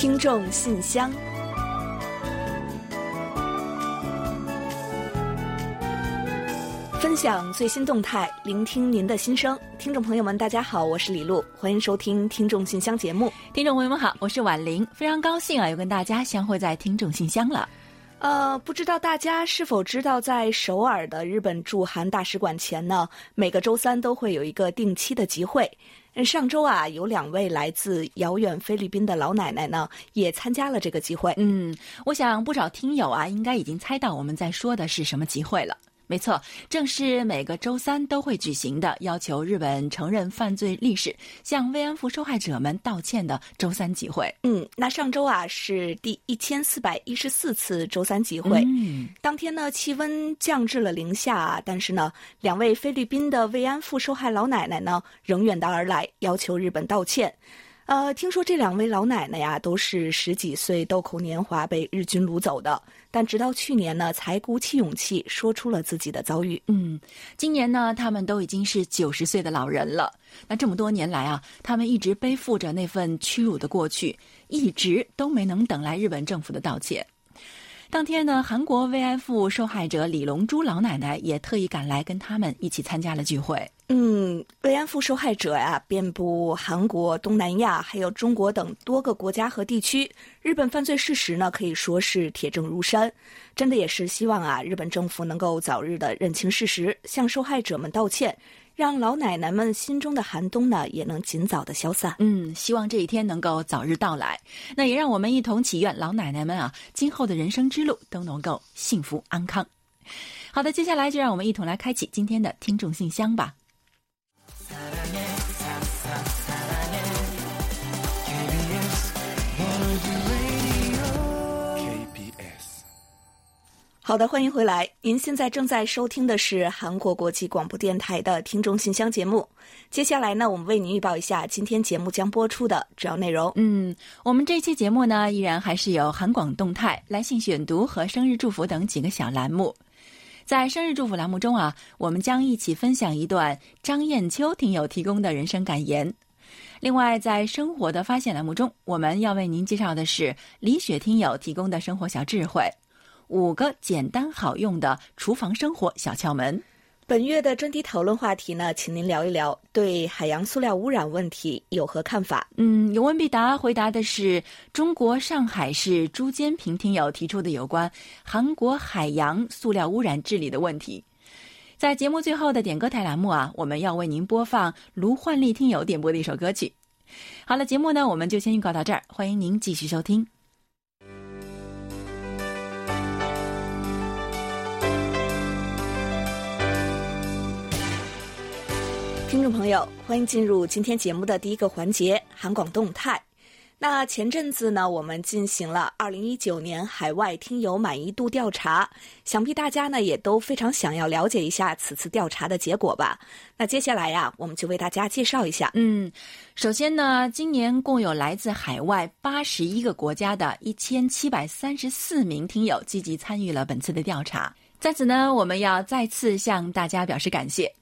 听众信箱，分享最新动态，聆听您的心声。听众朋友们，大家好，我是李璐，欢迎收听《听众信箱》节目。听众朋友们好，我是婉玲，非常高兴啊，又跟大家相会在《听众信箱》了。呃，不知道大家是否知道，在首尔的日本驻韩大使馆前呢，每个周三都会有一个定期的集会。上周啊，有两位来自遥远菲律宾的老奶奶呢，也参加了这个集会。嗯，我想不少听友啊，应该已经猜到我们在说的是什么集会了。没错，正是每个周三都会举行的，要求日本承认犯罪历史、向慰安妇受害者们道歉的周三集会。嗯，那上周啊是第一千四百一十四次周三集会。嗯，当天呢，气温降至了零下啊，但是呢，两位菲律宾的慰安妇受害老奶奶呢，仍远道而来，要求日本道歉。呃，听说这两位老奶奶呀，都是十几岁豆蔻年华被日军掳走的，但直到去年呢，才鼓起勇气说出了自己的遭遇。嗯，今年呢，他们都已经是九十岁的老人了。那这么多年来啊，他们一直背负着那份屈辱的过去，一直都没能等来日本政府的道歉。当天呢，韩国慰安妇受害者李龙珠老奶奶也特意赶来，跟他们一起参加了聚会。嗯，慰安妇受害者呀，遍布韩国、东南亚，还有中国等多个国家和地区。日本犯罪事实呢，可以说是铁证如山。真的也是希望啊，日本政府能够早日的认清事实，向受害者们道歉，让老奶奶们心中的寒冬呢，也能尽早的消散。嗯，希望这一天能够早日到来。那也让我们一同祈愿老奶奶们啊，今后的人生之路都能够幸福安康。好的，接下来就让我们一同来开启今天的听众信箱吧。好的，欢迎回来。您现在正在收听的是韩国国际广播电台的听众信箱节目。接下来呢，我们为您预报一下今天节目将播出的主要内容。嗯，我们这期节目呢，依然还是有韩广动态、来信选读和生日祝福等几个小栏目。在生日祝福栏目中啊，我们将一起分享一段张艳秋听友提供的人生感言。另外，在生活的发现栏目中，我们要为您介绍的是李雪听友提供的生活小智慧。五个简单好用的厨房生活小窍门。本月的专题讨论话题呢，请您聊一聊对海洋塑料污染问题有何看法？嗯，有问必答，回答的是中国上海市朱坚平听友提出的有关韩国海洋塑料污染治理的问题。在节目最后的点歌台栏目啊，我们要为您播放卢焕丽听友点播的一首歌曲。好了，节目呢，我们就先预告到这儿，欢迎您继续收听。听众朋友，欢迎进入今天节目的第一个环节——韩广动态。那前阵子呢，我们进行了二零一九年海外听友满意度调查，想必大家呢也都非常想要了解一下此次调查的结果吧？那接下来呀，我们就为大家介绍一下。嗯，首先呢，今年共有来自海外八十一个国家的一千七百三十四名听友积极参与了本次的调查，在此呢，我们要再次向大家表示感谢。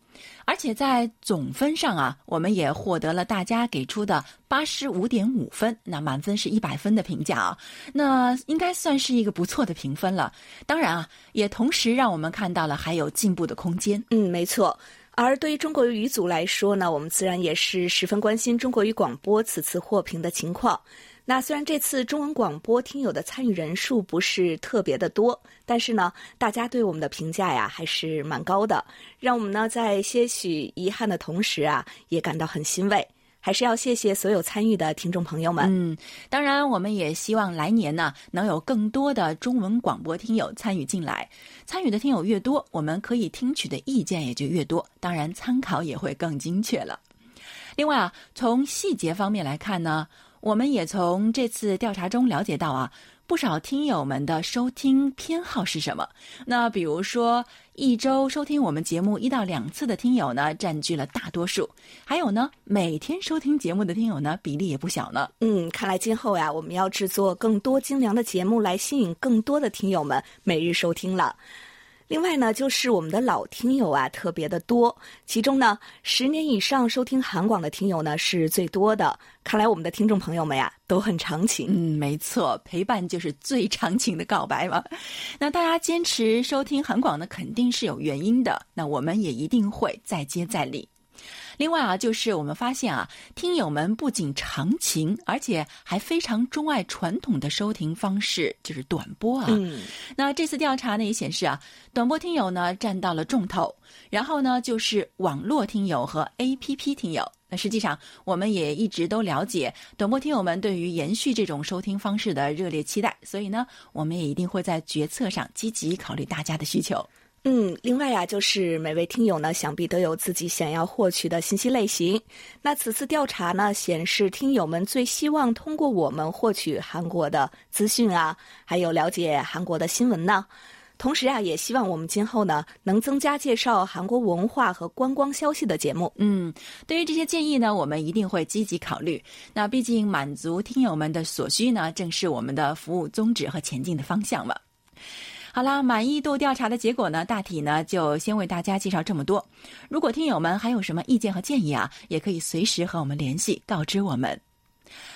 而且在总分上啊，我们也获得了大家给出的八十五点五分，那满分是一百分的评价啊，那应该算是一个不错的评分了。当然啊，也同时让我们看到了还有进步的空间。嗯，没错。而对于中国语组来说呢，我们自然也是十分关心中国语广播此次获评的情况。那虽然这次中文广播听友的参与人数不是特别的多，但是呢，大家对我们的评价呀还是蛮高的，让我们呢在些许遗憾的同时啊，也感到很欣慰。还是要谢谢所有参与的听众朋友们。嗯，当然，我们也希望来年呢能有更多的中文广播听友参与进来。参与的听友越多，我们可以听取的意见也就越多，当然参考也会更精确了。另外啊，从细节方面来看呢。我们也从这次调查中了解到啊，不少听友们的收听偏好是什么？那比如说，一周收听我们节目一到两次的听友呢，占据了大多数；还有呢，每天收听节目的听友呢，比例也不小呢。嗯，看来今后呀，我们要制作更多精良的节目来吸引更多的听友们每日收听了。另外呢，就是我们的老听友啊，特别的多。其中呢，十年以上收听韩广的听友呢是最多的。看来我们的听众朋友们呀，都很长情。嗯，没错，陪伴就是最长情的告白嘛。那大家坚持收听韩广呢，肯定是有原因的。那我们也一定会再接再厉。另外啊，就是我们发现啊，听友们不仅长情，而且还非常钟爱传统的收听方式，就是短波啊。嗯，那这次调查呢也显示啊，短波听友呢占到了重头，然后呢就是网络听友和 APP 听友。那实际上，我们也一直都了解短波听友们对于延续这种收听方式的热烈期待，所以呢，我们也一定会在决策上积极考虑大家的需求。嗯，另外呀，就是每位听友呢，想必都有自己想要获取的信息类型。那此次调查呢，显示听友们最希望通过我们获取韩国的资讯啊，还有了解韩国的新闻呢。同时啊，也希望我们今后呢，能增加介绍韩国文化和观光消息的节目。嗯，对于这些建议呢，我们一定会积极考虑。那毕竟满足听友们的所需呢，正是我们的服务宗旨和前进的方向嘛。好啦，满意度调查的结果呢，大体呢就先为大家介绍这么多。如果听友们还有什么意见和建议啊，也可以随时和我们联系，告知我们。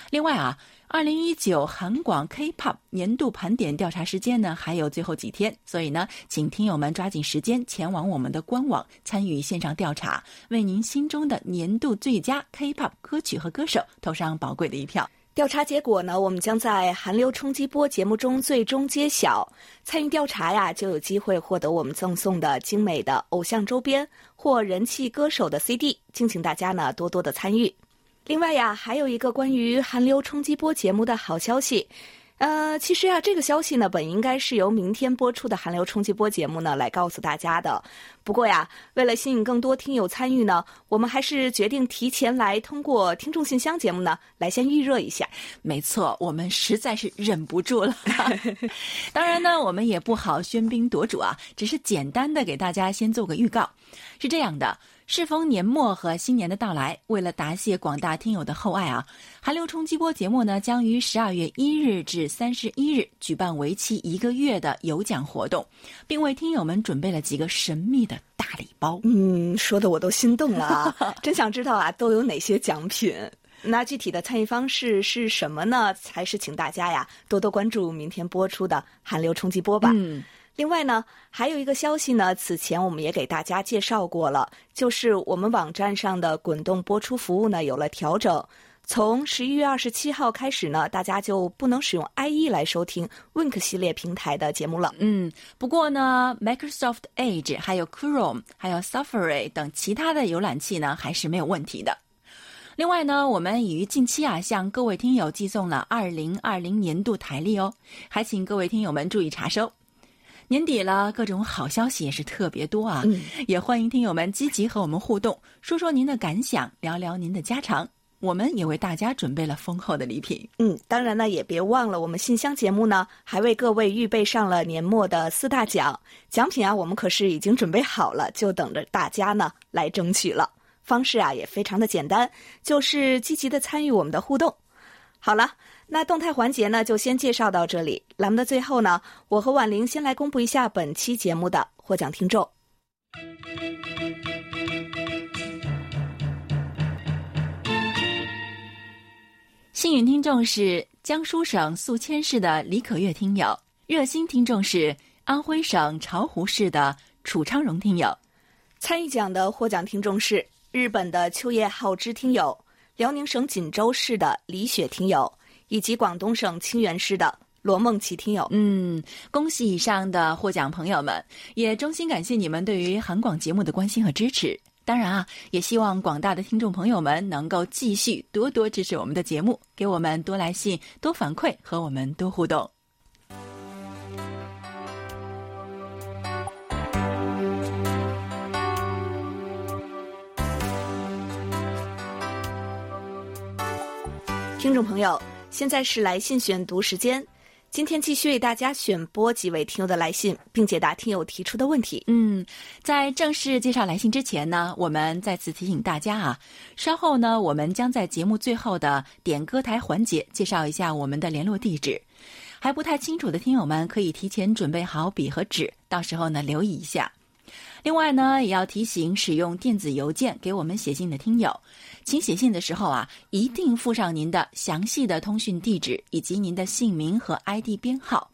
另外啊，二零一九韩广 K-pop 年度盘点调查时间呢还有最后几天，所以呢，请听友们抓紧时间前往我们的官网参与线上调查，为您心中的年度最佳 K-pop 歌曲和歌手投上宝贵的一票。调查结果呢，我们将在韩流冲击波节目中最终揭晓。参与调查呀，就有机会获得我们赠送的精美的偶像周边或人气歌手的 CD，敬请大家呢多多的参与。另外呀，还有一个关于韩流冲击波节目的好消息。呃，其实啊，这个消息呢，本应该是由明天播出的韩流冲击波节目呢来告诉大家的。不过呀，为了吸引更多听友参与呢，我们还是决定提前来通过听众信箱节目呢来先预热一下。没错，我们实在是忍不住了。当然呢，我们也不好喧宾夺主啊，只是简单的给大家先做个预告。是这样的。适逢年末和新年的到来，为了答谢广大听友的厚爱啊，韩流冲击波节目呢将于十二月一日至三十一日举办为期一个月的有奖活动，并为听友们准备了几个神秘的大礼包。嗯，说的我都心动了啊！真想知道啊，都有哪些奖品？那具体的参与方式是什么呢？还是请大家呀多多关注明天播出的韩流冲击波吧。嗯。另外呢，还有一个消息呢，此前我们也给大家介绍过了，就是我们网站上的滚动播出服务呢有了调整。从十一月二十七号开始呢，大家就不能使用 IE 来收听 Wink 系列平台的节目了。嗯，不过呢，Microsoft Edge、还有 Chrome、还有 Safari 等其他的浏览器呢，还是没有问题的。另外呢，我们已于近期啊，向各位听友寄送了二零二零年度台历哦，还请各位听友们注意查收。年底了，各种好消息也是特别多啊！也欢迎听友们积极和我们互动，说说您的感想，聊聊您的家常。我们也为大家准备了丰厚的礼品。嗯，当然呢，也别忘了我们信箱节目呢，还为各位预备上了年末的四大奖奖品啊！我们可是已经准备好了，就等着大家呢来争取了。方式啊也非常的简单，就是积极的参与我们的互动。好了。那动态环节呢，就先介绍到这里。栏目的最后呢，我和婉玲先来公布一下本期节目的获奖听众。幸运听众是江苏省宿迁市的李可月听友，热心听众是安徽省巢湖市的楚昌荣听友。参与奖的获奖听众是日本的秋叶浩之听友，辽宁省锦州市的李雪听友。以及广东省清远市的罗梦琪听友，嗯，恭喜以上的获奖朋友们，也衷心感谢你们对于韩广节目的关心和支持。当然啊，也希望广大的听众朋友们能够继续多多支持我们的节目，给我们多来信、多反馈和我们多互动。听众朋友。现在是来信选读时间，今天继续为大家选播几位听友的来信，并解答听友提出的问题。嗯，在正式介绍来信之前呢，我们再次提醒大家啊，稍后呢，我们将在节目最后的点歌台环节介绍一下我们的联络地址。还不太清楚的听友们，可以提前准备好笔和纸，到时候呢留意一下。另外呢，也要提醒使用电子邮件给我们写信的听友，请写信的时候啊，一定附上您的详细的通讯地址以及您的姓名和 ID 编号。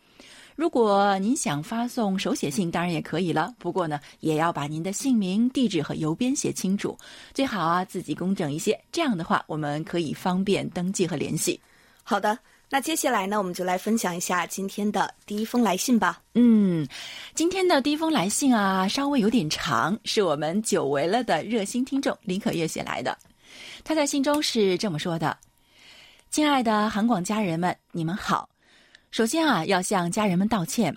如果您想发送手写信，当然也可以了。不过呢，也要把您的姓名、地址和邮编写清楚，最好啊自己工整一些。这样的话，我们可以方便登记和联系。好的。那接下来呢，我们就来分享一下今天的第一封来信吧。嗯，今天的第一封来信啊，稍微有点长，是我们久违了的热心听众林可月写来的。他在信中是这么说的：“亲爱的韩广家人们，你们好。首先啊，要向家人们道歉。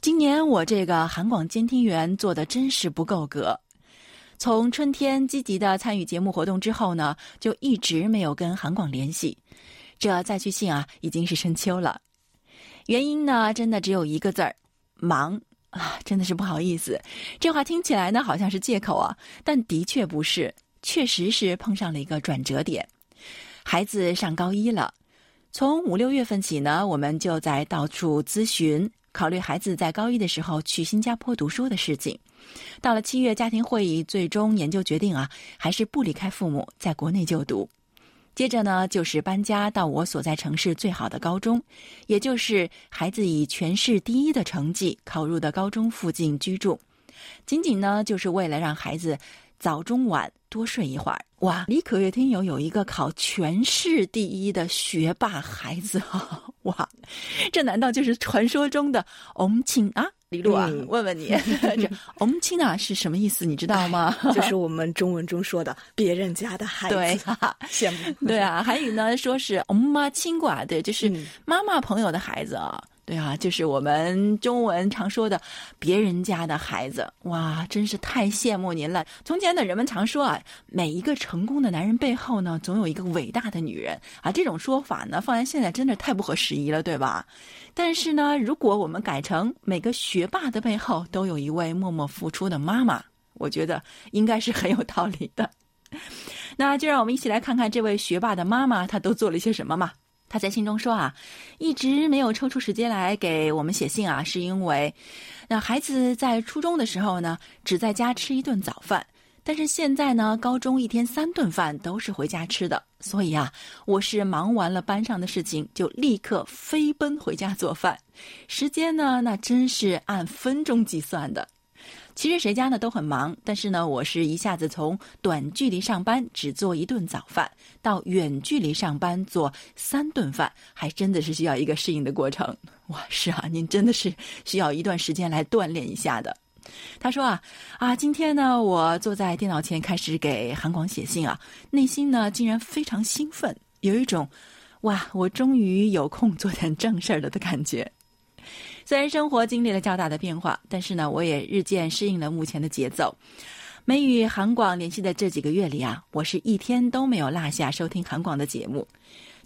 今年我这个韩广监听员做的真是不够格。从春天积极的参与节目活动之后呢，就一直没有跟韩广联系。”这再去信啊，已经是深秋了。原因呢，真的只有一个字儿：忙啊！真的是不好意思。这话听起来呢，好像是借口啊，但的确不是，确实是碰上了一个转折点。孩子上高一了，从五六月份起呢，我们就在到处咨询，考虑孩子在高一的时候去新加坡读书的事情。到了七月，家庭会议最终研究决定啊，还是不离开父母，在国内就读。接着呢，就是搬家到我所在城市最好的高中，也就是孩子以全市第一的成绩考入的高中附近居住，仅仅呢，就是为了让孩子早中晚多睡一会儿。哇，李可月听友有一个考全市第一的学霸孩子啊！哇，这难道就是传说中的翁庆啊？李璐啊，问问你，这“翁庆啊”是什么意思？你知道吗？就是我们中文中说的别人家的孩子。对，羡慕。对啊，还有呢，说是“翁妈亲寡”，对，就是妈妈朋友的孩子啊。对啊，就是我们中文常说的别人家的孩子，哇，真是太羡慕您了。从前的人们常说啊，每一个成功的男人背后呢，总有一个伟大的女人啊。这种说法呢，放在现在真的太不合时宜了，对吧？但是呢，如果我们改成每个学霸的背后都有一位默默付出的妈妈，我觉得应该是很有道理的。那就让我们一起来看看这位学霸的妈妈，她都做了些什么嘛。他在信中说啊，一直没有抽出时间来给我们写信啊，是因为那孩子在初中的时候呢，只在家吃一顿早饭，但是现在呢，高中一天三顿饭都是回家吃的，所以啊，我是忙完了班上的事情，就立刻飞奔回家做饭，时间呢，那真是按分钟计算的。其实谁家呢都很忙，但是呢，我是一下子从短距离上班只做一顿早饭，到远距离上班做三顿饭，还真的是需要一个适应的过程。哇，是啊，您真的是需要一段时间来锻炼一下的。他说啊啊，今天呢，我坐在电脑前开始给韩广写信啊，内心呢竟然非常兴奋，有一种哇，我终于有空做点正事儿了的感觉。虽然生活经历了较大的变化，但是呢，我也日渐适应了目前的节奏。没与韩广联系的这几个月里啊，我是一天都没有落下收听韩广的节目。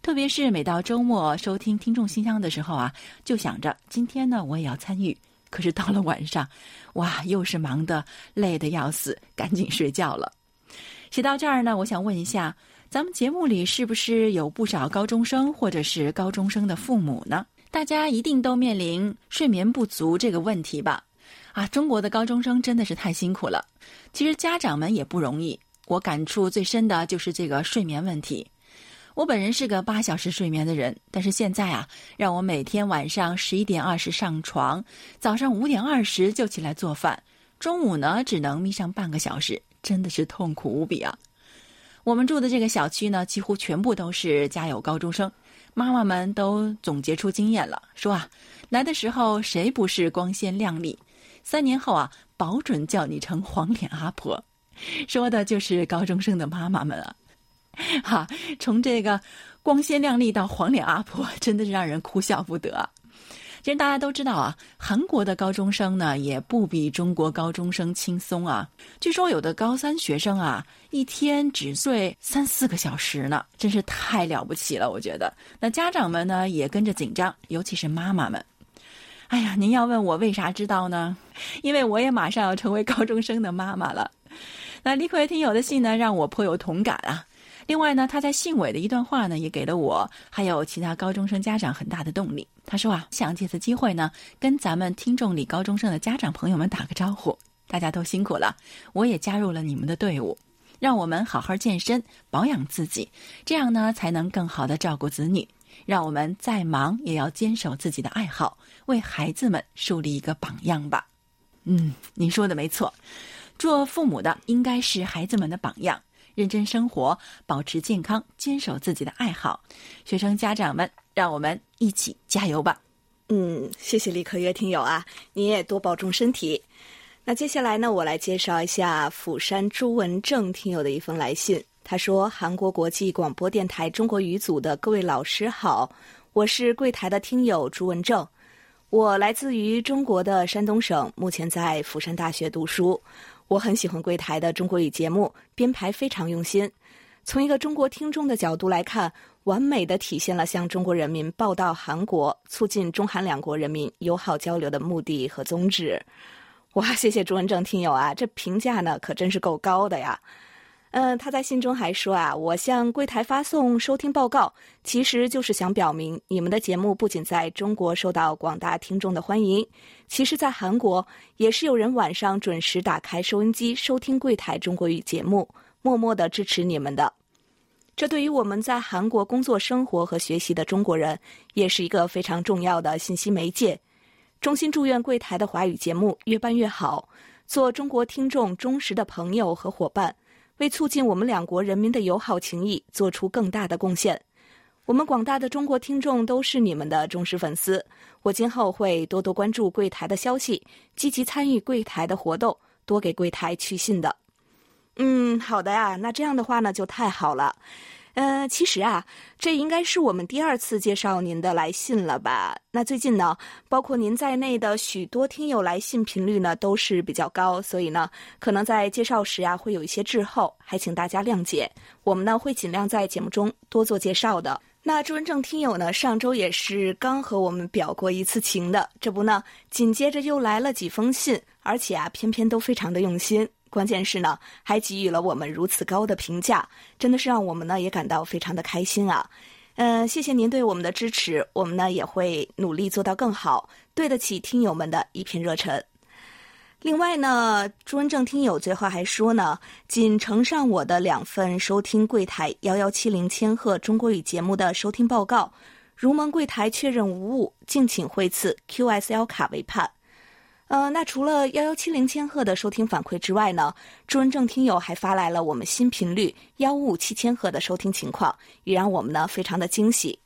特别是每到周末收听听众信箱的时候啊，就想着今天呢我也要参与。可是到了晚上，哇，又是忙得累得要死，赶紧睡觉了。写到这儿呢，我想问一下，咱们节目里是不是有不少高中生或者是高中生的父母呢？大家一定都面临睡眠不足这个问题吧？啊，中国的高中生真的是太辛苦了。其实家长们也不容易。我感触最深的就是这个睡眠问题。我本人是个八小时睡眠的人，但是现在啊，让我每天晚上十一点二十上床，早上五点二十就起来做饭，中午呢只能眯上半个小时，真的是痛苦无比啊。我们住的这个小区呢，几乎全部都是家有高中生。妈妈们都总结出经验了，说啊，来的时候谁不是光鲜亮丽？三年后啊，保准叫你成黄脸阿婆。说的就是高中生的妈妈们啊，哈，从这个光鲜亮丽到黄脸阿婆，真的是让人哭笑不得。其实大家都知道啊，韩国的高中生呢也不比中国高中生轻松啊。据说有的高三学生啊，一天只睡三四个小时呢，真是太了不起了。我觉得，那家长们呢也跟着紧张，尤其是妈妈们。哎呀，您要问我为啥知道呢？因为我也马上要成为高中生的妈妈了。那李逵听友的信呢，让我颇有同感啊。另外呢，他在信尾的一段话呢，也给了我还有其他高中生家长很大的动力。他说啊，想借此机会呢，跟咱们听众里高中生的家长朋友们打个招呼，大家都辛苦了，我也加入了你们的队伍，让我们好好健身，保养自己，这样呢，才能更好的照顾子女。让我们再忙也要坚守自己的爱好，为孩子们树立一个榜样吧。嗯，您说的没错，做父母的应该是孩子们的榜样。认真生活，保持健康，坚守自己的爱好。学生家长们，让我们一起加油吧！嗯，谢谢李可月听友啊，你也多保重身体。那接下来呢，我来介绍一下釜山朱文正听友的一封来信。他说：“韩国国际广播电台中国语组的各位老师好，我是柜台的听友朱文正，我来自于中国的山东省，目前在釜山大学读书。”我很喜欢柜台的中国语节目，编排非常用心。从一个中国听众的角度来看，完美的体现了向中国人民报道韩国、促进中韩两国人民友好交流的目的和宗旨。哇，谢谢朱文正听友啊，这评价呢可真是够高的呀。嗯，他在信中还说啊，我向柜台发送收听报告，其实就是想表明你们的节目不仅在中国受到广大听众的欢迎，其实，在韩国也是有人晚上准时打开收音机收听柜台中国语节目，默默的支持你们的。这对于我们在韩国工作、生活和学习的中国人，也是一个非常重要的信息媒介。衷心祝愿柜台的华语节目越办越好，做中国听众忠实的朋友和伙伴。为促进我们两国人民的友好情谊做出更大的贡献，我们广大的中国听众都是你们的忠实粉丝。我今后会多多关注柜台的消息，积极参与柜台的活动，多给柜台去信的。嗯，好的呀，那这样的话呢，就太好了。呃，其实啊，这应该是我们第二次介绍您的来信了吧？那最近呢，包括您在内的许多听友来信频率呢都是比较高，所以呢，可能在介绍时啊会有一些滞后，还请大家谅解。我们呢会尽量在节目中多做介绍的。那朱文正听友呢，上周也是刚和我们表过一次情的，这不呢，紧接着又来了几封信，而且啊，偏偏都非常的用心。关键是呢，还给予了我们如此高的评价，真的是让我们呢也感到非常的开心啊！嗯，谢谢您对我们的支持，我们呢也会努力做到更好，对得起听友们的一片热忱。另外呢，朱文正听友最后还说呢，仅呈上我的两份收听柜台幺幺七零千赫中国语节目的收听报告，如蒙柜台确认无误，敬请惠赐 QSL 卡为盼。呃，那除了幺幺七零千赫的收听反馈之外呢，朱文正听友还发来了我们新频率幺五五七千赫的收听情况，也让我们呢非常的惊喜。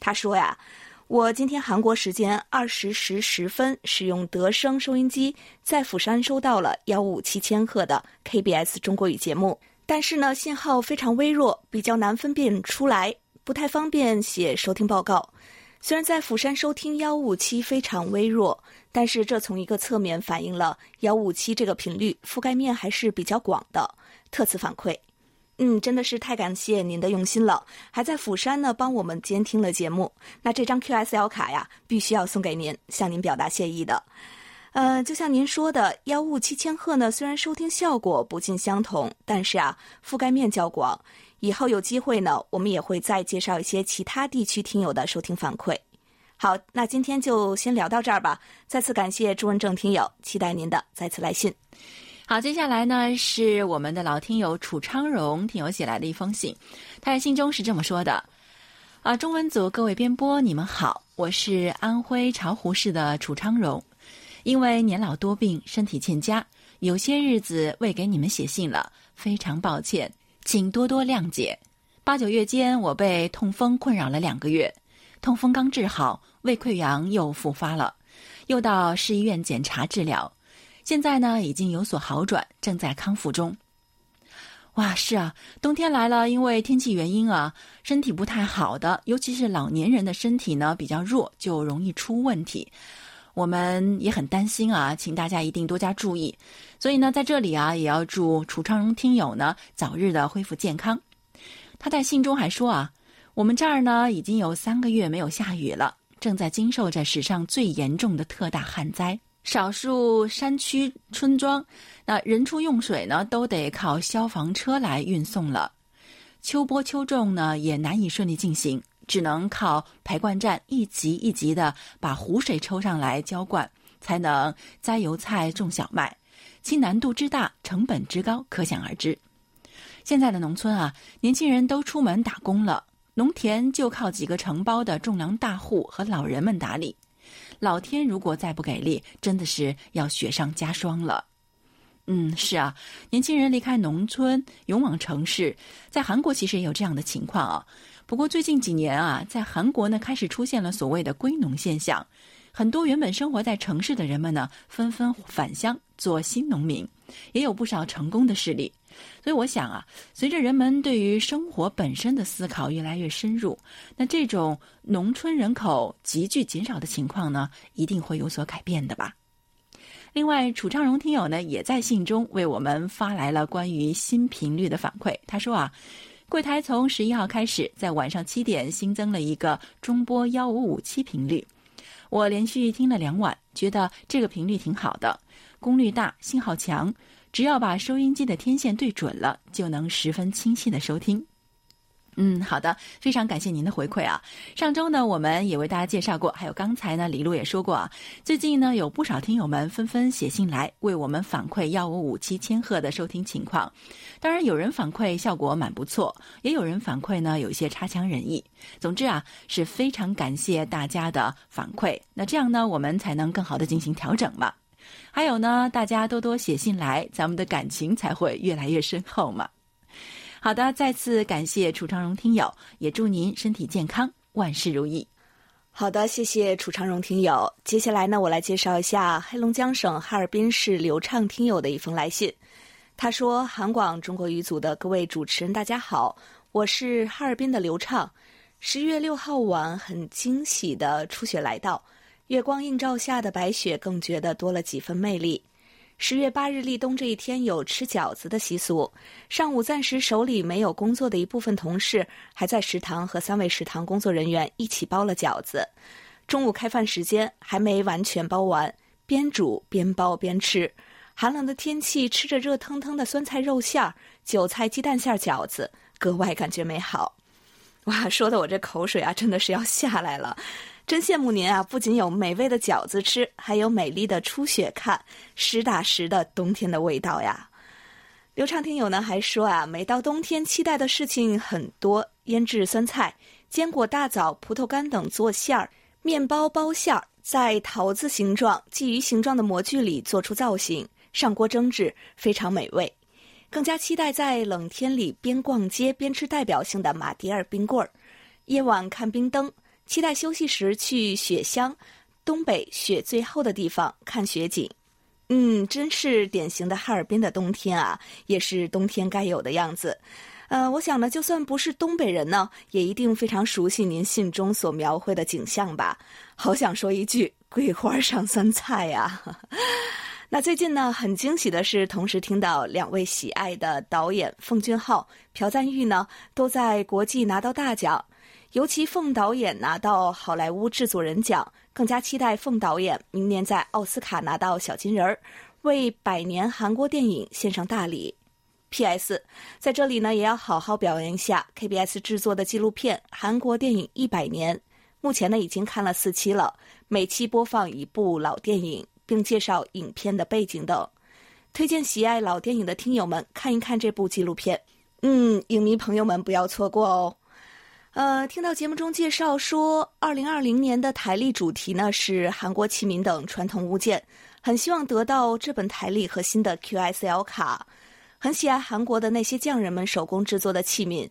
他说呀，我今天韩国时间二十时十分使用德声收音机在釜山收到了幺五五七千赫的 KBS 中国语节目，但是呢信号非常微弱，比较难分辨出来，不太方便写收听报告。虽然在釜山收听幺五七非常微弱，但是这从一个侧面反映了幺五七这个频率覆盖面还是比较广的。特此反馈，嗯，真的是太感谢您的用心了，还在釜山呢帮我们监听了节目。那这张 QSL 卡呀，必须要送给您，向您表达谢意的。呃，就像您说的，幺五七千赫呢，虽然收听效果不尽相同，但是啊，覆盖面较广。以后有机会呢，我们也会再介绍一些其他地区听友的收听反馈。好，那今天就先聊到这儿吧。再次感谢朱文正听友，期待您的再次来信。好，接下来呢是我们的老听友楚昌荣听友写来的一封信，他在信中是这么说的：啊，中文组各位编播，你们好，我是安徽巢湖市的楚昌荣，因为年老多病，身体欠佳，有些日子未给你们写信了，非常抱歉。请多多谅解。八九月间，我被痛风困扰了两个月，痛风刚治好，胃溃疡又复发了，又到市医院检查治疗，现在呢已经有所好转，正在康复中。哇，是啊，冬天来了，因为天气原因啊，身体不太好的，尤其是老年人的身体呢比较弱，就容易出问题。我们也很担心啊，请大家一定多加注意。所以呢，在这里啊，也要祝楚昌荣听友呢早日的恢复健康。他在信中还说啊，我们这儿呢已经有三个月没有下雨了，正在经受着史上最严重的特大旱灾。少数山区村庄，那人畜用水呢都得靠消防车来运送了。秋播秋种呢也难以顺利进行，只能靠排灌站一级一级的把湖水抽上来浇灌，才能栽油菜种小麦。其难度之大，成本之高，可想而知。现在的农村啊，年轻人都出门打工了，农田就靠几个承包的种粮大户和老人们打理。老天如果再不给力，真的是要雪上加霜了。嗯，是啊，年轻人离开农村，勇往城市。在韩国其实也有这样的情况啊。不过最近几年啊，在韩国呢开始出现了所谓的归农现象，很多原本生活在城市的人们呢纷纷返乡做新农民，也有不少成功的事例。所以我想啊，随着人们对于生活本身的思考越来越深入，那这种农村人口急剧减少的情况呢，一定会有所改变的吧。另外，楚昌荣听友呢也在信中为我们发来了关于新频率的反馈。他说啊，柜台从十一号开始在晚上七点新增了一个中波幺五五七频率，我连续听了两晚，觉得这个频率挺好的，功率大，信号强。只要把收音机的天线对准了，就能十分清晰的收听。嗯，好的，非常感谢您的回馈啊！上周呢，我们也为大家介绍过，还有刚才呢，李璐也说过啊。最近呢，有不少听友们纷纷写信来为我们反馈幺五五七千赫的收听情况。当然，有人反馈效果蛮不错，也有人反馈呢有一些差强人意。总之啊，是非常感谢大家的反馈。那这样呢，我们才能更好的进行调整嘛。还有呢，大家多多写信来，咱们的感情才会越来越深厚嘛。好的，再次感谢楚长荣听友，也祝您身体健康，万事如意。好的，谢谢楚长荣听友。接下来呢，我来介绍一下黑龙江省哈尔滨市刘畅听友的一封来信。他说：“韩广中国语组的各位主持人，大家好，我是哈尔滨的刘畅。十一月六号晚，很惊喜的初雪来到。”月光映照下的白雪更觉得多了几分魅力。十月八日立冬这一天有吃饺子的习俗。上午暂时手里没有工作的一部分同事，还在食堂和三位食堂工作人员一起包了饺子。中午开饭时间还没完全包完，边煮边包边吃。寒冷的天气，吃着热腾腾的酸菜肉馅儿、韭菜鸡蛋馅儿饺子，格外感觉美好。哇，说的我这口水啊，真的是要下来了。真羡慕您啊！不仅有美味的饺子吃，还有美丽的初雪看，实打实的冬天的味道呀。刘畅听友呢还说啊，每到冬天期待的事情很多：腌制酸菜、坚果大枣、葡萄干等做馅儿，面包包馅儿，在桃子形状、鲫鱼形状的模具里做出造型，上锅蒸制，非常美味。更加期待在冷天里边逛街边吃代表性的马迭尔冰棍儿，夜晚看冰灯。期待休息时去雪乡，东北雪最厚的地方看雪景。嗯，真是典型的哈尔滨的冬天啊，也是冬天该有的样子。呃，我想呢，就算不是东北人呢，也一定非常熟悉您信中所描绘的景象吧。好想说一句“桂花上酸菜”呀。那最近呢，很惊喜的是，同时听到两位喜爱的导演奉俊昊、朴赞玉呢，都在国际拿到大奖。尤其凤导演拿到好莱坞制作人奖，更加期待凤导演明年在奥斯卡拿到小金人儿，为百年韩国电影献上大礼。P.S. 在这里呢，也要好好表扬一下 KBS 制作的纪录片《韩国电影一百年》，目前呢已经看了四期了，每期播放一部老电影，并介绍影片的背景等，推荐喜爱老电影的听友们看一看这部纪录片。嗯，影迷朋友们不要错过哦。呃，听到节目中介绍说，二零二零年的台历主题呢是韩国器皿等传统物件，很希望得到这本台历和新的 QSL 卡。很喜爱韩国的那些匠人们手工制作的器皿，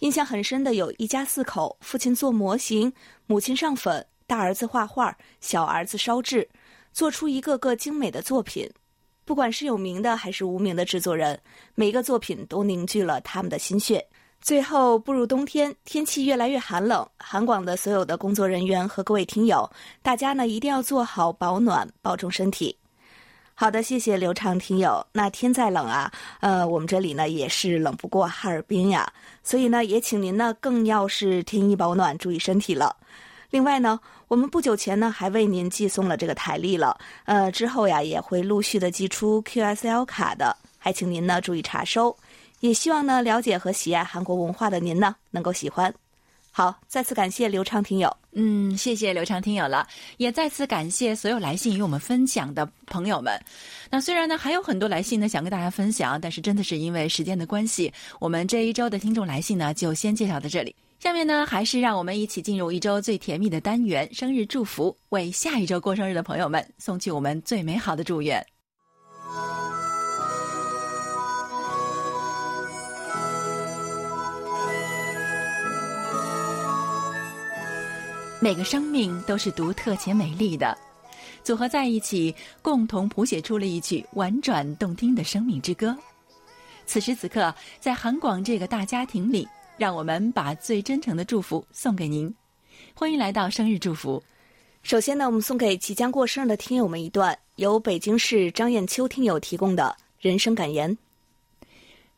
印象很深的有一家四口，父亲做模型，母亲上粉，大儿子画画，小儿子烧制，做出一个个精美的作品。不管是有名的还是无名的制作人，每个作品都凝聚了他们的心血。最后步入冬天，天气越来越寒冷。韩广的所有的工作人员和各位听友，大家呢一定要做好保暖，保重身体。好的，谢谢刘畅听友。那天再冷啊，呃，我们这里呢也是冷不过哈尔滨呀，所以呢也请您呢更要是添衣保暖，注意身体了。另外呢，我们不久前呢还为您寄送了这个台历了，呃，之后呀也会陆续的寄出 QSL 卡的，还请您呢注意查收。也希望呢了解和喜爱韩国文化的您呢能够喜欢。好，再次感谢刘畅听友。嗯，谢谢刘畅听友了，也再次感谢所有来信与我们分享的朋友们。那虽然呢还有很多来信呢想跟大家分享，但是真的是因为时间的关系，我们这一周的听众来信呢就先介绍到这里。下面呢还是让我们一起进入一周最甜蜜的单元——生日祝福，为下一周过生日的朋友们送去我们最美好的祝愿。每个生命都是独特且美丽的，组合在一起，共同谱写出了一曲婉转动听的生命之歌。此时此刻，在韩广这个大家庭里，让我们把最真诚的祝福送给您。欢迎来到生日祝福。首先呢，我们送给即将过生日的听友们一段由北京市张艳秋听友提供的人生感言：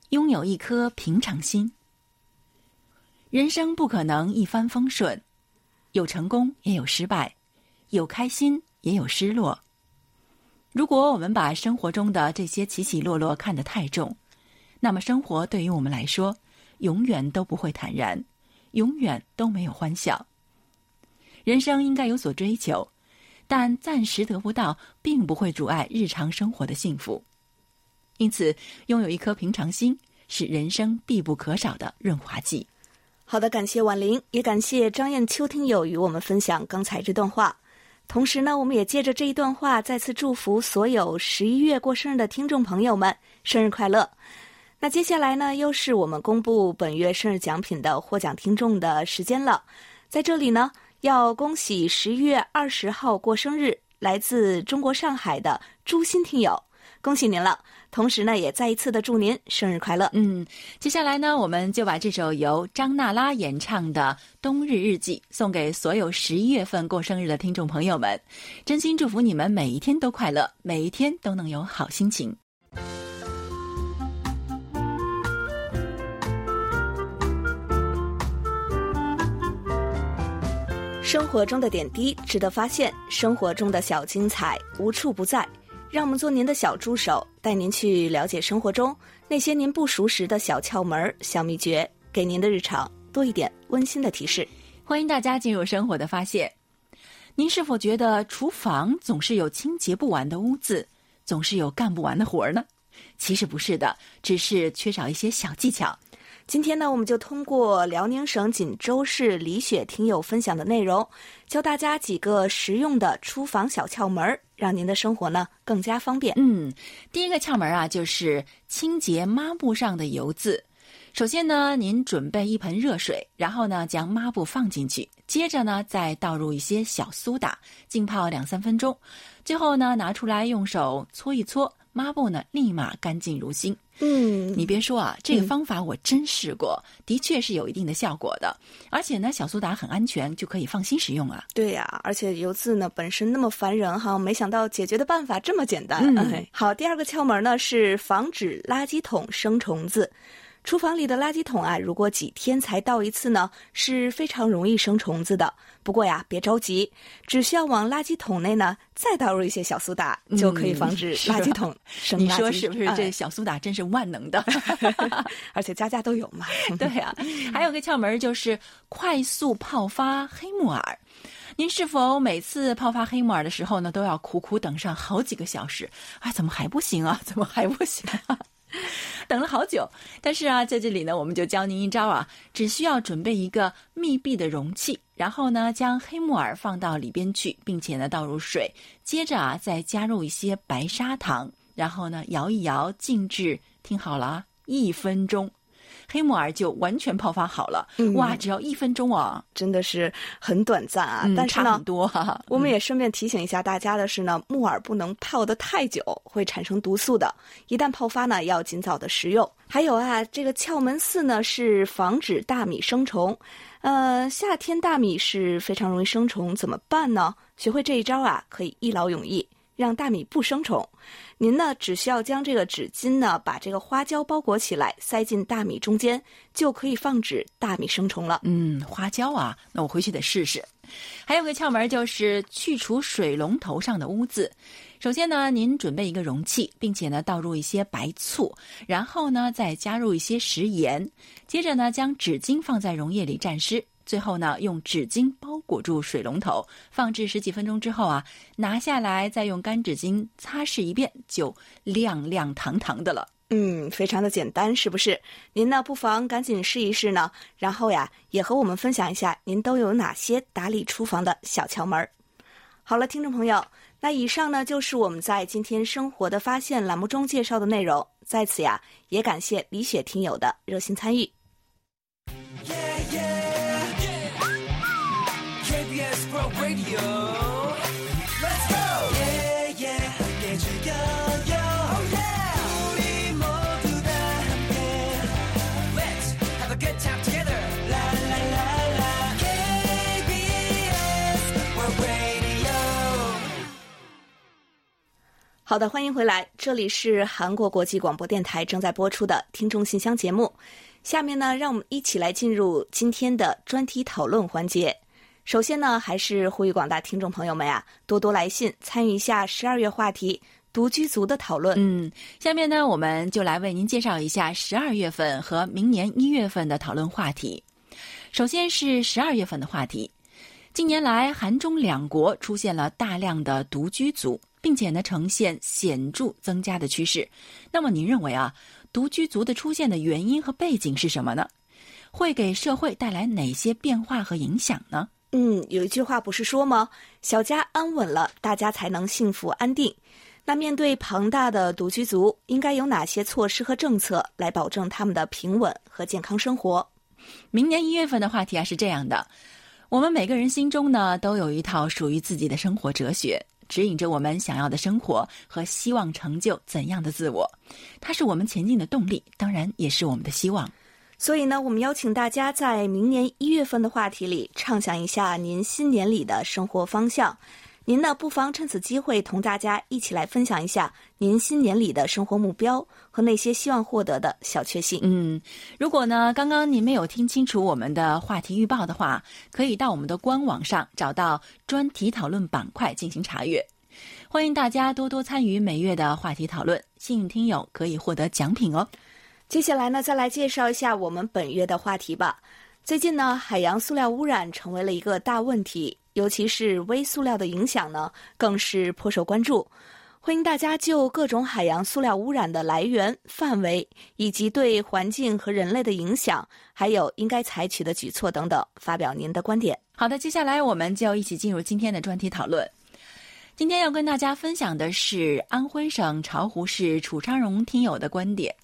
拥有一颗平常心，人生不可能一帆风顺。有成功，也有失败；有开心，也有失落。如果我们把生活中的这些起起落落看得太重，那么生活对于我们来说，永远都不会坦然，永远都没有欢笑。人生应该有所追求，但暂时得不到，并不会阻碍日常生活的幸福。因此，拥有一颗平常心，是人生必不可少的润滑剂。好的，感谢婉玲，也感谢张艳秋听友与我们分享刚才这段话。同时呢，我们也借着这一段话，再次祝福所有十一月过生日的听众朋友们生日快乐。那接下来呢，又是我们公布本月生日奖品的获奖听众的时间了。在这里呢，要恭喜十一月二十号过生日，来自中国上海的朱鑫听友，恭喜您了。同时呢，也再一次的祝您生日快乐。嗯，接下来呢，我们就把这首由张娜拉演唱的《冬日日记》送给所有十一月份过生日的听众朋友们，真心祝福你们每一天都快乐，每一天都能有好心情。生活中的点滴值得发现，生活中的小精彩无处不在。让我们做您的小助手，带您去了解生活中那些您不熟识的小窍门、小秘诀，给您的日常多一点温馨的提示。欢迎大家进入生活的发现。您是否觉得厨房总是有清洁不完的污渍，总是有干不完的活儿呢？其实不是的，只是缺少一些小技巧。今天呢，我们就通过辽宁省锦州市李雪听友分享的内容，教大家几个实用的厨房小窍门儿，让您的生活呢更加方便。嗯，第一个窍门啊，就是清洁抹布上的油渍。首先呢，您准备一盆热水，然后呢，将抹布放进去，接着呢，再倒入一些小苏打，浸泡两三分钟，最后呢，拿出来用手搓一搓，抹布呢，立马干净如新。嗯，你别说啊，这个方法我真试过，的确是有一定的效果的。而且呢，小苏打很安全，就可以放心使用啊。对呀，而且油渍呢本身那么烦人哈，没想到解决的办法这么简单。嗯，好，第二个窍门呢是防止垃圾桶生虫子。厨房里的垃圾桶啊，如果几天才倒一次呢，是非常容易生虫子的。不过呀，别着急，只需要往垃圾桶内呢再倒入一些小苏打，就可以防止垃圾桶生。你说是不是？这小苏打真是万能的，而且家家都有嘛。对呀，还有个窍门就是快速泡发黑木耳。您是否每次泡发黑木耳的时候呢，都要苦苦等上好几个小时？哎，怎么还不行啊？怎么还不行？啊？等了好久，但是啊，在这里呢，我们就教您一招啊，只需要准备一个密闭的容器，然后呢，将黑木耳放到里边去，并且呢，倒入水，接着啊，再加入一些白砂糖，然后呢，摇一摇，静置，听好了啊，一分钟。黑木耳就完全泡发好了，哇！只要一分钟啊，真的是很短暂啊。但是呢，很多。我们也顺便提醒一下大家的是呢，木耳不能泡得太久，会产生毒素的。一旦泡发呢，要尽早的食用。还有啊，这个窍门四呢是防止大米生虫。呃，夏天大米是非常容易生虫，怎么办呢？学会这一招啊，可以一劳永逸。让大米不生虫，您呢只需要将这个纸巾呢把这个花椒包裹起来，塞进大米中间，就可以防止大米生虫了。嗯，花椒啊，那我回去得试试。还有个窍门就是去除水龙头上的污渍。首先呢，您准备一个容器，并且呢倒入一些白醋，然后呢再加入一些食盐，接着呢将纸巾放在溶液里蘸湿，最后呢用纸巾包裹住水龙头，放置十几分钟之后啊，拿下来再用干纸巾擦拭一遍，就亮亮堂堂的了。嗯，非常的简单，是不是？您呢不妨赶紧试一试呢，然后呀也和我们分享一下您都有哪些打理厨房的小窍门儿。好了，听众朋友。那以上呢，就是我们在今天生活的发现栏目中介绍的内容。在此呀，也感谢李雪听友的热心参与。好的，欢迎回来，这里是韩国国际广播电台正在播出的听众信箱节目。下面呢，让我们一起来进入今天的专题讨论环节。首先呢，还是呼吁广大听众朋友们呀，多多来信参与一下十二月话题“独居族”的讨论。嗯，下面呢，我们就来为您介绍一下十二月份和明年一月份的讨论话题。首先是十二月份的话题，近年来韩中两国出现了大量的独居族。并且呢，呈现显著增加的趋势。那么，您认为啊，独居族的出现的原因和背景是什么呢？会给社会带来哪些变化和影响呢？嗯，有一句话不是说吗？小家安稳了，大家才能幸福安定。那面对庞大的独居族，应该有哪些措施和政策来保证他们的平稳和健康生活？明年一月份的话题啊是这样的：我们每个人心中呢，都有一套属于自己的生活哲学。指引着我们想要的生活和希望成就怎样的自我，它是我们前进的动力，当然也是我们的希望。所以呢，我们邀请大家在明年一月份的话题里畅想一下您新年里的生活方向。您呢，不妨趁此机会同大家一起来分享一下您新年里的生活目标和那些希望获得的小确幸。嗯，如果呢，刚刚您没有听清楚我们的话题预报的话，可以到我们的官网上找到专题讨论板块进行查阅。欢迎大家多多参与每月的话题讨论，幸运听友可以获得奖品哦。接下来呢，再来介绍一下我们本月的话题吧。最近呢，海洋塑料污染成为了一个大问题。尤其是微塑料的影响呢，更是颇受关注。欢迎大家就各种海洋塑料污染的来源、范围，以及对环境和人类的影响，还有应该采取的举措等等，发表您的观点。好的，接下来我们就一起进入今天的专题讨论。今天要跟大家分享的是安徽省巢湖市楚昌荣听友的观点。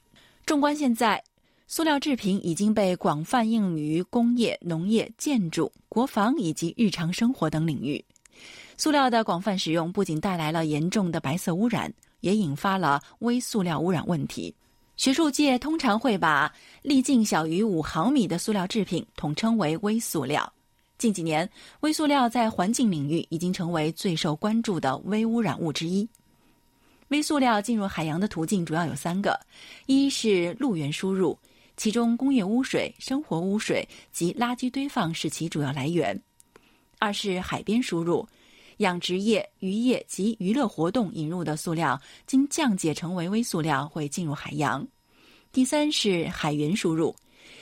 纵观现在。塑料制品已经被广泛应用于工业、农业、建筑、国防以及日常生活等领域。塑料的广泛使用不仅带来了严重的白色污染，也引发了微塑料污染问题。学术界通常会把粒径小于五毫米的塑料制品统称为微塑料。近几年，微塑料在环境领域已经成为最受关注的微污染物之一。微塑料进入海洋的途径主要有三个：一是陆源输入。其中，工业污水、生活污水及垃圾堆放是其主要来源；二是海边输入，养殖业、渔业及娱乐活动引入的塑料经降解成为微塑料会进入海洋；第三是海员输入，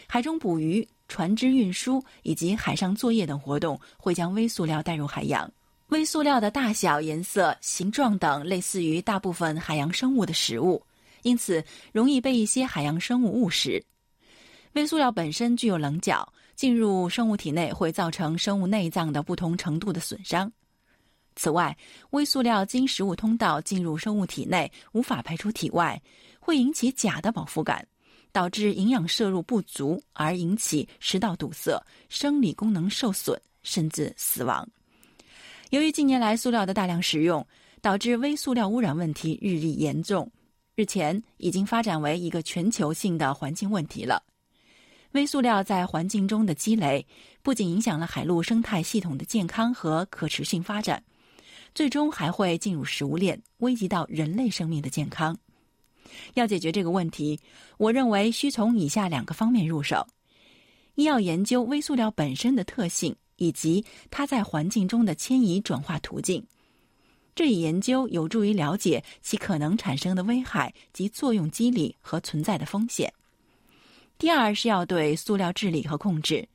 海中捕鱼、船只运输以及海上作业等活动会将微塑料带入海洋。微塑料的大小、颜色、形状等类似于大部分海洋生物的食物，因此容易被一些海洋生物误食。微塑料本身具有棱角，进入生物体内会造成生物内脏的不同程度的损伤。此外，微塑料经食物通道进入生物体内，无法排出体外，会引起钾的饱腹感，导致营养摄入不足，而引起食道堵塞、生理功能受损，甚至死亡。由于近年来塑料的大量使用，导致微塑料污染问题日益严重，日前已经发展为一个全球性的环境问题了。微塑料在环境中的积累，不仅影响了海陆生态系统的健康和可持续发展，最终还会进入食物链，危及到人类生命的健康。要解决这个问题，我认为需从以下两个方面入手：一要研究微塑料本身的特性，以及它在环境中的迁移转化途径。这一研究有助于了解其可能产生的危害及作用机理和存在的风险。第二是要对塑料治理和控制，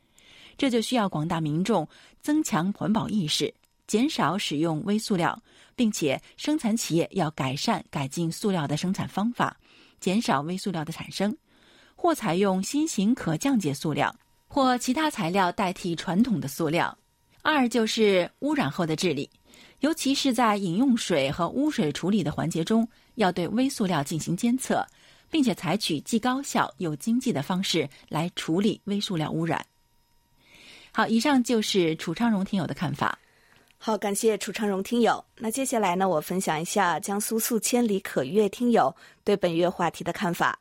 这就需要广大民众增强环保意识，减少使用微塑料，并且生产企业要改善改进塑料的生产方法，减少微塑料的产生，或采用新型可降解塑料或其他材料代替传统的塑料。二就是污染后的治理。尤其是在饮用水和污水处理的环节中，要对微塑料进行监测，并且采取既高效又经济的方式来处理微塑料污染。好，以上就是楚昌荣听友的看法。好，感谢楚昌荣听友。那接下来呢，我分享一下江苏宿迁李可月听友对本月话题的看法。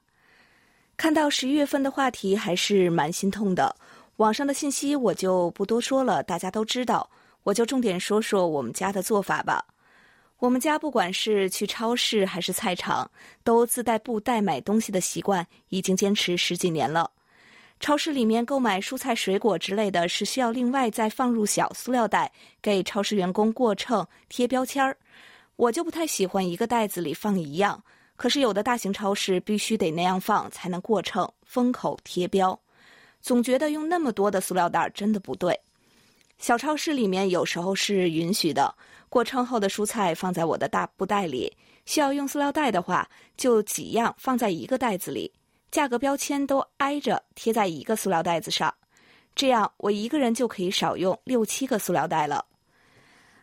看到十一月份的话题，还是蛮心痛的。网上的信息我就不多说了，大家都知道。我就重点说说我们家的做法吧。我们家不管是去超市还是菜场，都自带布袋买东西的习惯，已经坚持十几年了。超市里面购买蔬菜、水果之类的是需要另外再放入小塑料袋，给超市员工过秤、贴标签儿。我就不太喜欢一个袋子里放一样，可是有的大型超市必须得那样放才能过秤、封口、贴标，总觉得用那么多的塑料袋真的不对。小超市里面有时候是允许的，过称后的蔬菜放在我的大布袋里，需要用塑料袋的话，就几样放在一个袋子里，价格标签都挨着贴在一个塑料袋子上，这样我一个人就可以少用六七个塑料袋了。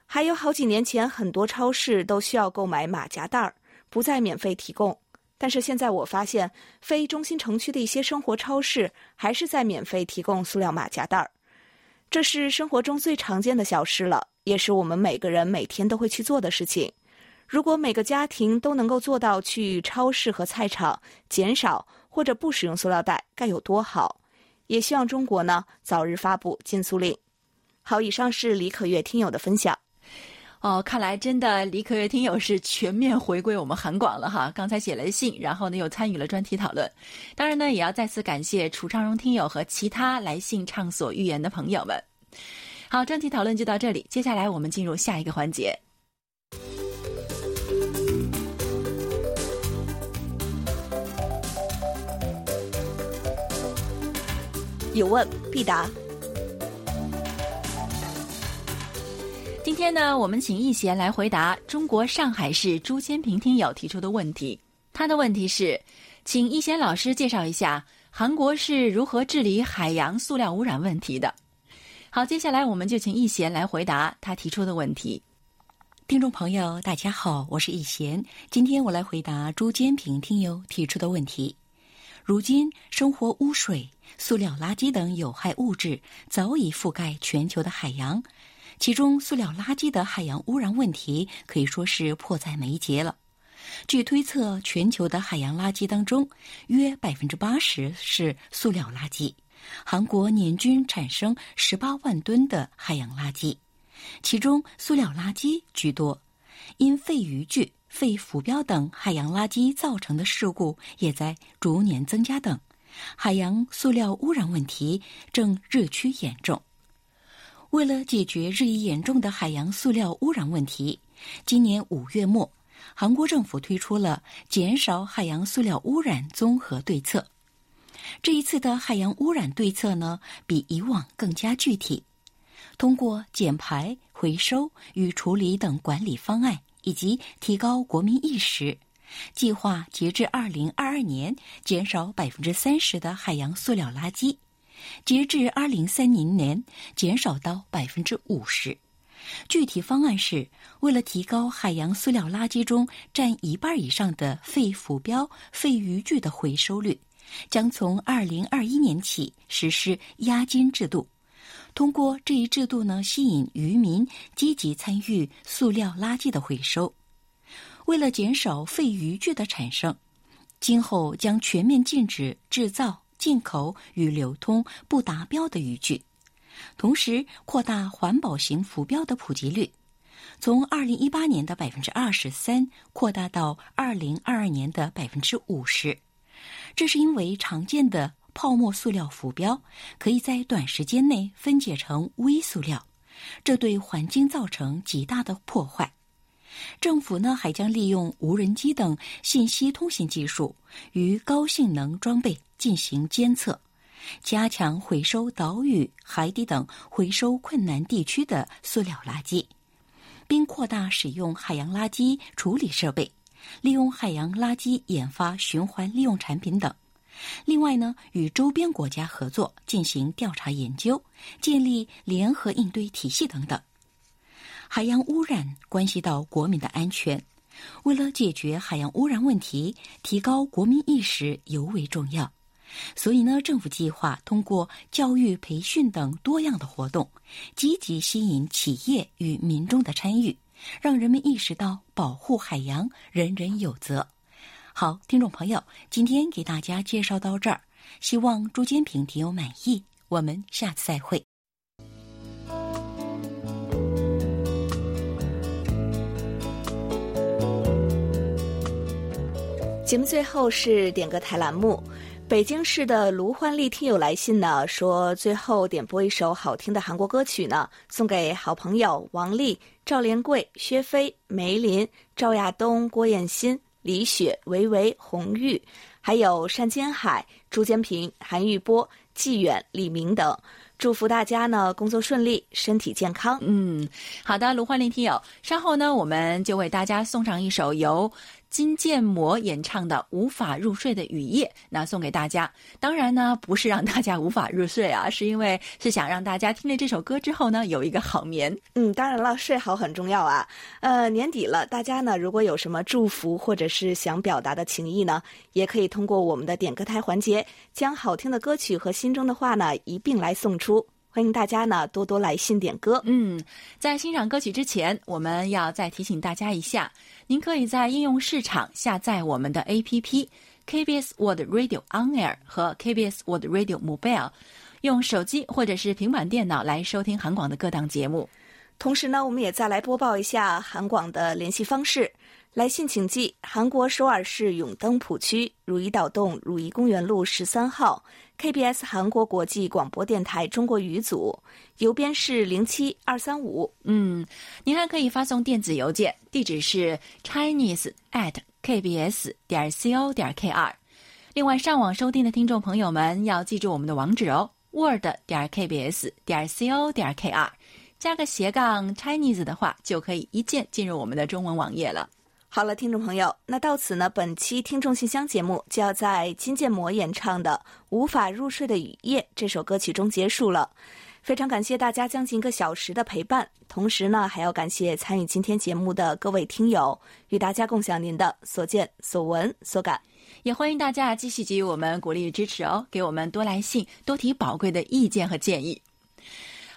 还有好几年前，很多超市都需要购买马甲袋儿，不再免费提供，但是现在我发现，非中心城区的一些生活超市还是在免费提供塑料马甲袋儿。这是生活中最常见的小事了，也是我们每个人每天都会去做的事情。如果每个家庭都能够做到去超市和菜场减少或者不使用塑料袋，该有多好！也希望中国呢早日发布禁塑令。好，以上是李可月听友的分享。哦，看来真的李可月听友是全面回归我们韩广了哈。刚才写了信，然后呢又参与了专题讨论。当然呢，也要再次感谢楚昌荣听友和其他来信畅所欲言的朋友们。好，专题讨论就到这里，接下来我们进入下一个环节。有问必答。今天呢，我们请易贤来回答中国上海市朱坚平听友提出的问题。他的问题是，请易贤老师介绍一下韩国是如何治理海洋塑料污染问题的。好，接下来我们就请易贤来回答他提出的问题。听众朋友，大家好，我是易贤，今天我来回答朱坚平听友提出的问题。如今，生活污水、塑料垃圾等有害物质早已覆盖全球的海洋。其中，塑料垃圾的海洋污染问题可以说是迫在眉睫了。据推测，全球的海洋垃圾当中，约百分之八十是塑料垃圾。韩国年均产生十八万吨的海洋垃圾，其中塑料垃圾居多。因废渔具、废浮标等海洋垃圾造成的事故也在逐年增加等，海洋塑料污染问题正日趋严重。为了解决日益严重的海洋塑料污染问题，今年五月末，韩国政府推出了减少海洋塑料污染综合对策。这一次的海洋污染对策呢，比以往更加具体，通过减排、回收与处理等管理方案，以及提高国民意识，计划截至二零二二年减少百分之三十的海洋塑料垃圾。截至二零三零年，减少到百分之五十。具体方案是为了提高海洋塑料垃圾中占一半以上的废浮标、废渔具的回收率，将从二零二一年起实施押金制度。通过这一制度呢，吸引渔民积极参与塑料垃圾的回收。为了减少废渔具的产生，今后将全面禁止制造。进口与流通不达标的渔具，同时扩大环保型浮标的普及率，从二零一八年的百分之二十三扩大到二零二二年的百分之五十。这是因为常见的泡沫塑料浮标可以在短时间内分解成微塑料，这对环境造成极大的破坏。政府呢还将利用无人机等信息通信技术与高性能装备进行监测，加强回收岛屿、海底等回收困难地区的塑料垃圾，并扩大使用海洋垃圾处理设备，利用海洋垃圾研发循环利用产品等。另外呢，与周边国家合作进行调查研究，建立联合应对体系等等。海洋污染关系到国民的安全，为了解决海洋污染问题，提高国民意识尤为重要。所以呢，政府计划通过教育、培训等多样的活动，积极吸引企业与民众的参与，让人们意识到保护海洋人人有责。好，听众朋友，今天给大家介绍到这儿，希望朱坚平听友满意。我们下次再会。节目最后是点歌台栏目，北京市的卢焕丽听友来信呢，说最后点播一首好听的韩国歌曲呢，送给好朋友王丽、赵连贵、薛飞、梅林、赵亚东、郭艳欣、李雪、维维、红玉，还有单金海、朱坚平、韩玉波、季远、李明等，祝福大家呢工作顺利，身体健康。嗯，好的，卢焕丽听友，稍后呢我们就为大家送上一首由。金建模演唱的《无法入睡的雨夜》，那送给大家。当然呢，不是让大家无法入睡啊，是因为是想让大家听了这首歌之后呢，有一个好眠。嗯，当然了，睡好很重要啊。呃，年底了，大家呢如果有什么祝福或者是想表达的情谊呢，也可以通过我们的点歌台环节，将好听的歌曲和心中的话呢一并来送出。欢迎大家呢多多来信点歌。嗯，在欣赏歌曲之前，我们要再提醒大家一下，您可以在应用市场下载我们的 APP KBS World Radio On Air 和 KBS World Radio Mobile，用手机或者是平板电脑来收听韩广的各档节目。同时呢，我们也再来播报一下韩广的联系方式。来信请寄韩国首尔市永登浦区汝矣岛洞汝矣公园路十三号 KBS 韩国国际广播电台中国语组，邮编是零七二三五。嗯，您还可以发送电子邮件，地址是 chinese at kbs 点 co 点 kr。另外，上网收听的听众朋友们要记住我们的网址哦，word 点 kbs 点 co 点 kr，加个斜杠 Chinese 的话，就可以一键进入我们的中文网页了。好了，听众朋友，那到此呢，本期听众信箱节目就要在金建模演唱的《无法入睡的雨夜》这首歌曲中结束了。非常感谢大家将近一个小时的陪伴，同时呢，还要感谢参与今天节目的各位听友，与大家共享您的所见所闻所感。也欢迎大家继续给予我们鼓励与支持哦，给我们多来信，多提宝贵的意见和建议。